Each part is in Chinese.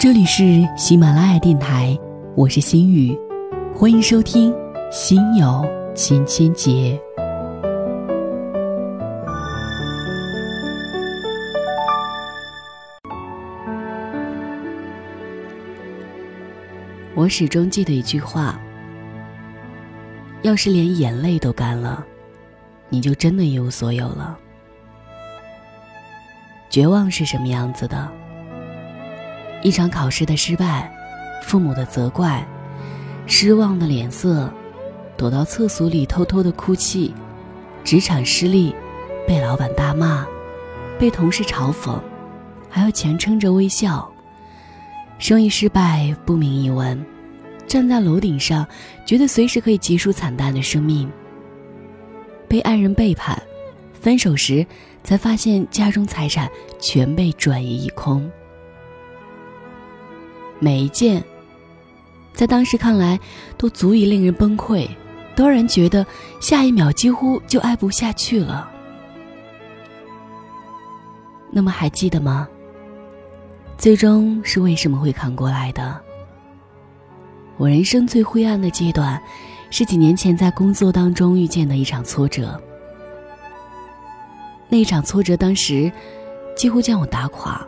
这里是喜马拉雅电台，我是心雨，欢迎收听《心有千千结》。我始终记得一句话：要是连眼泪都干了，你就真的一无所有了。绝望是什么样子的？一场考试的失败，父母的责怪，失望的脸色，躲到厕所里偷偷的哭泣，职场失利，被老板大骂，被同事嘲讽，还要强撑着微笑。生意失败，不明一文，站在楼顶上，觉得随时可以结束惨淡的生命。被爱人背叛，分手时才发现家中财产全被转移一空。每一件，在当时看来都足以令人崩溃，都让人觉得下一秒几乎就爱不下去了。那么还记得吗？最终是为什么会扛过来的？我人生最灰暗的阶段，是几年前在工作当中遇见的一场挫折。那一场挫折，当时几乎将我打垮。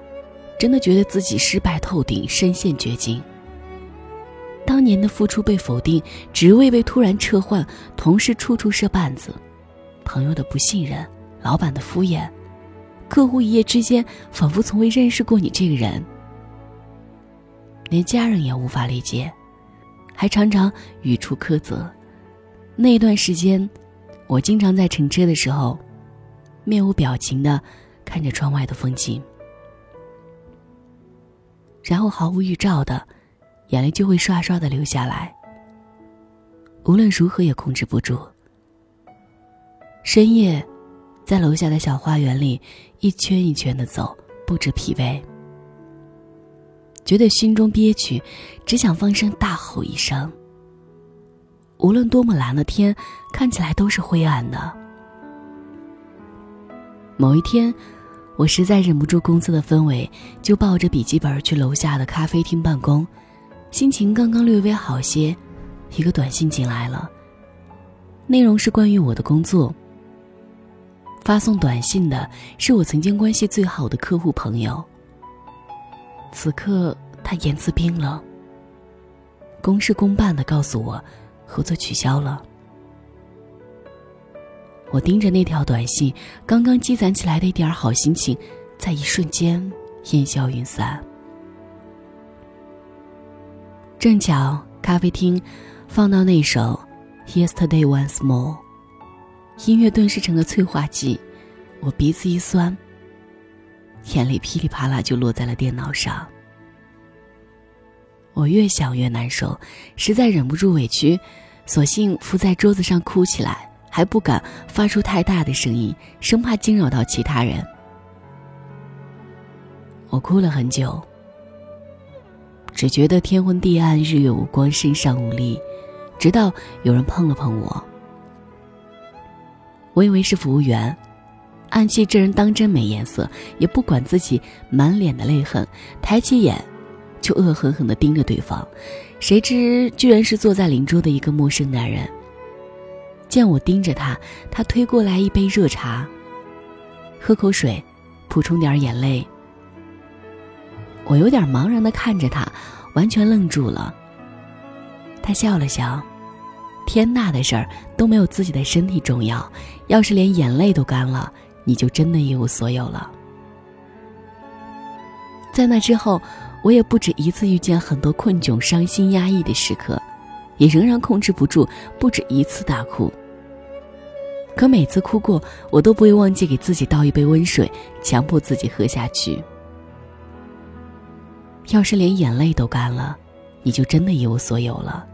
真的觉得自己失败透顶，深陷绝境。当年的付出被否定，职位被突然撤换，同事处处设绊子，朋友的不信任，老板的敷衍，客户一夜之间仿佛从未认识过你这个人，连家人也无法理解，还常常语出苛责。那一段时间，我经常在乘车的时候，面无表情的看着窗外的风景。然后毫无预兆的，眼泪就会刷刷的流下来。无论如何也控制不住。深夜，在楼下的小花园里一圈一圈的走，不知疲惫。觉得心中憋屈，只想放声大吼一声。无论多么蓝的天，看起来都是灰暗的。某一天。我实在忍不住公司的氛围，就抱着笔记本去楼下的咖啡厅办公，心情刚刚略微好些，一个短信进来了。内容是关于我的工作。发送短信的是我曾经关系最好的客户朋友。此刻他言辞冰冷，公事公办的告诉我，合作取消了。我盯着那条短信，刚刚积攒起来的一点好心情，在一瞬间烟消云散。正巧咖啡厅放到那首《Yesterday Once More》，音乐顿时成了催化剂，我鼻子一酸，眼泪噼里啪啦就落在了电脑上。我越想越难受，实在忍不住委屈，索性伏在桌子上哭起来。还不敢发出太大的声音，生怕惊扰到其他人。我哭了很久，只觉得天昏地暗、日月无光、身上无力，直到有人碰了碰我。我以为是服务员，暗器这人当真没颜色，也不管自己满脸的泪痕，抬起眼就恶狠狠地盯着对方。谁知居然是坐在邻桌的一个陌生男人。见我盯着他，他推过来一杯热茶。喝口水，补充点眼泪。我有点茫然的看着他，完全愣住了。他笑了笑：“天大的事儿都没有自己的身体重要，要是连眼泪都干了，你就真的一无所有了。”在那之后，我也不止一次遇见很多困窘、伤心、压抑的时刻，也仍然控制不住，不止一次大哭。可每次哭过，我都不会忘记给自己倒一杯温水，强迫自己喝下去。要是连眼泪都干了，你就真的一无所有了。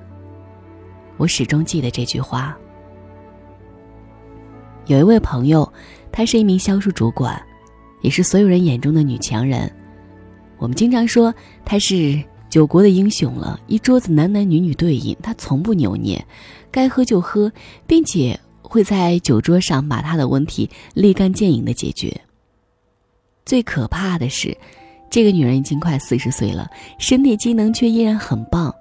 我始终记得这句话。有一位朋友，她是一名销售主管，也是所有人眼中的女强人。我们经常说她是九国的英雄了，一桌子男男女女对饮，她从不扭捏，该喝就喝，并且。会在酒桌上把他的问题立竿见影的解决。最可怕的是，这个女人已经快四十岁了，身体机能却依然很棒，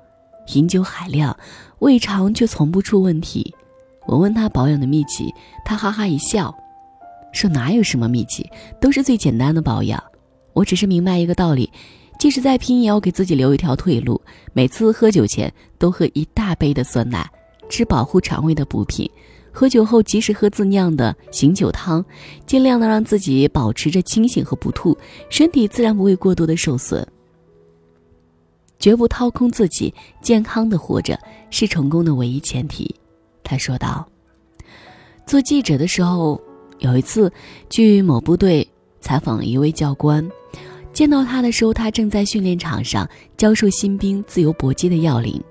饮酒海量，胃肠却从不出问题。我问她保养的秘籍，她哈哈一笑，说哪有什么秘籍，都是最简单的保养。我只是明白一个道理，即使再拼也要给自己留一条退路。每次喝酒前都喝一大杯的酸奶，吃保护肠胃的补品。喝酒后及时喝自酿的醒酒汤，尽量的让自己保持着清醒和不吐，身体自然不会过多的受损。绝不掏空自己，健康的活着是成功的唯一前提。他说道。做记者的时候，有一次去某部队采访一位教官，见到他的时候，他正在训练场上教授新兵自由搏击的要领。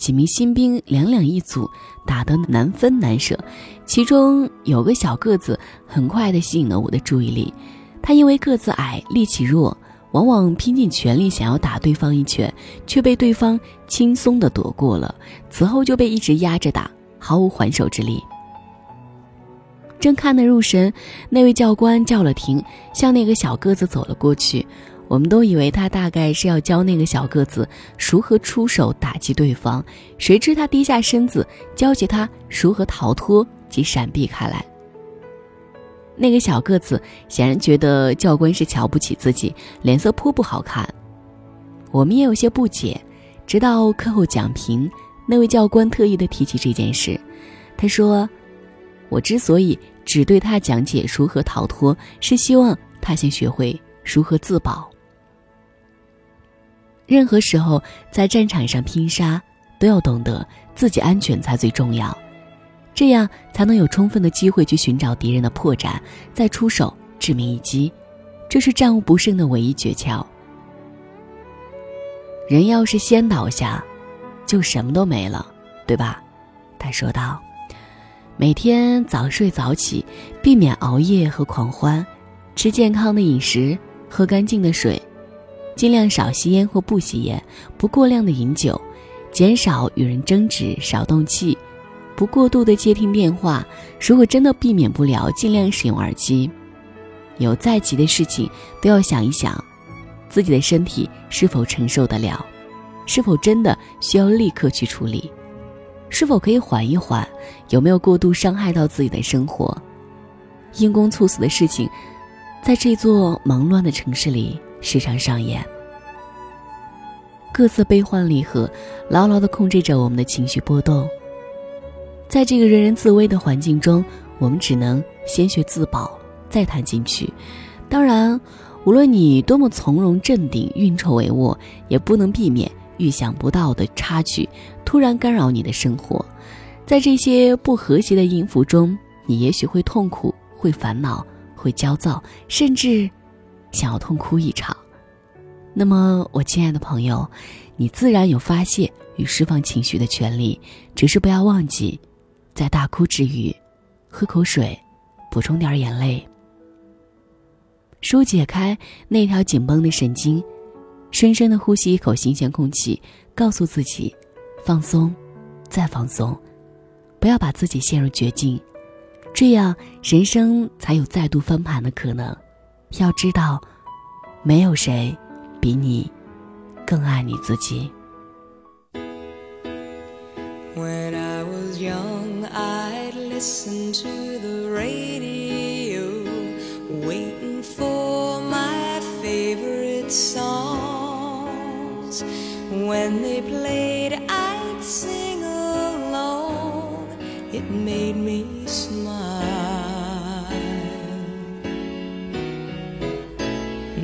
几名新兵两两一组，打得难分难舍。其中有个小个子，很快的吸引了我的注意力。他因为个子矮，力气弱，往往拼尽全力想要打对方一拳，却被对方轻松的躲过了。此后就被一直压着打，毫无还手之力。正看得入神，那位教官叫了停，向那个小个子走了过去。我们都以为他大概是要教那个小个子如何出手打击对方，谁知他低下身子教起他如何逃脱及闪避开来。那个小个子显然觉得教官是瞧不起自己，脸色颇不好看。我们也有些不解，直到课后讲评，那位教官特意的提起这件事，他说：“我之所以只对他讲解如何逃脱，是希望他先学会如何自保。”任何时候在战场上拼杀，都要懂得自己安全才最重要，这样才能有充分的机会去寻找敌人的破绽，再出手致命一击。这是战无不胜的唯一诀窍。人要是先倒下，就什么都没了，对吧？他说道。每天早睡早起，避免熬夜和狂欢，吃健康的饮食，喝干净的水。尽量少吸烟或不吸烟，不过量的饮酒，减少与人争执，少动气，不过度的接听电话。如果真的避免不了，尽量使用耳机。有再急的事情，都要想一想，自己的身体是否承受得了，是否真的需要立刻去处理，是否可以缓一缓，有没有过度伤害到自己的生活。因公猝死的事情，在这座忙乱的城市里。时常上演，各自悲欢离合，牢牢的控制着我们的情绪波动。在这个人人自危的环境中，我们只能先学自保，再谈进取。当然，无论你多么从容镇定、运筹帷幄，也不能避免预想不到的插曲突然干扰你的生活。在这些不和谐的音符中，你也许会痛苦，会烦恼，会焦躁，甚至……想要痛哭一场，那么我亲爱的朋友，你自然有发泄与释放情绪的权利，只是不要忘记，在大哭之余，喝口水，补充点眼泪，疏解开那条紧绷的神经，深深的呼吸一口新鲜空气，告诉自己，放松，再放松，不要把自己陷入绝境，这样人生才有再度翻盘的可能。要知道，没有谁比你更爱你自己。When I was young, I'd listen to the radio, waiting for my favorite songs. When they played, I'd sing along. It made me smile.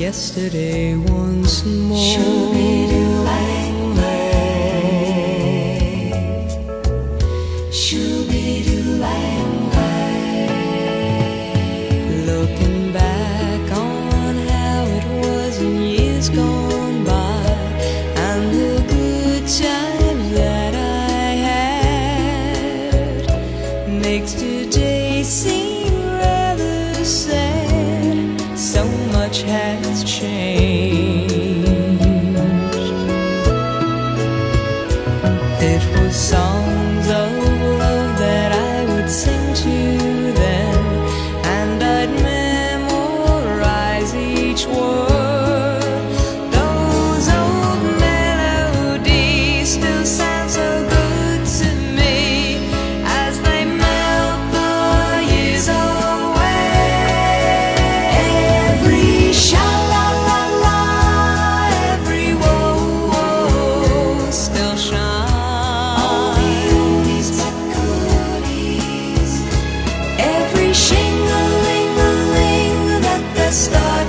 yesterday once more.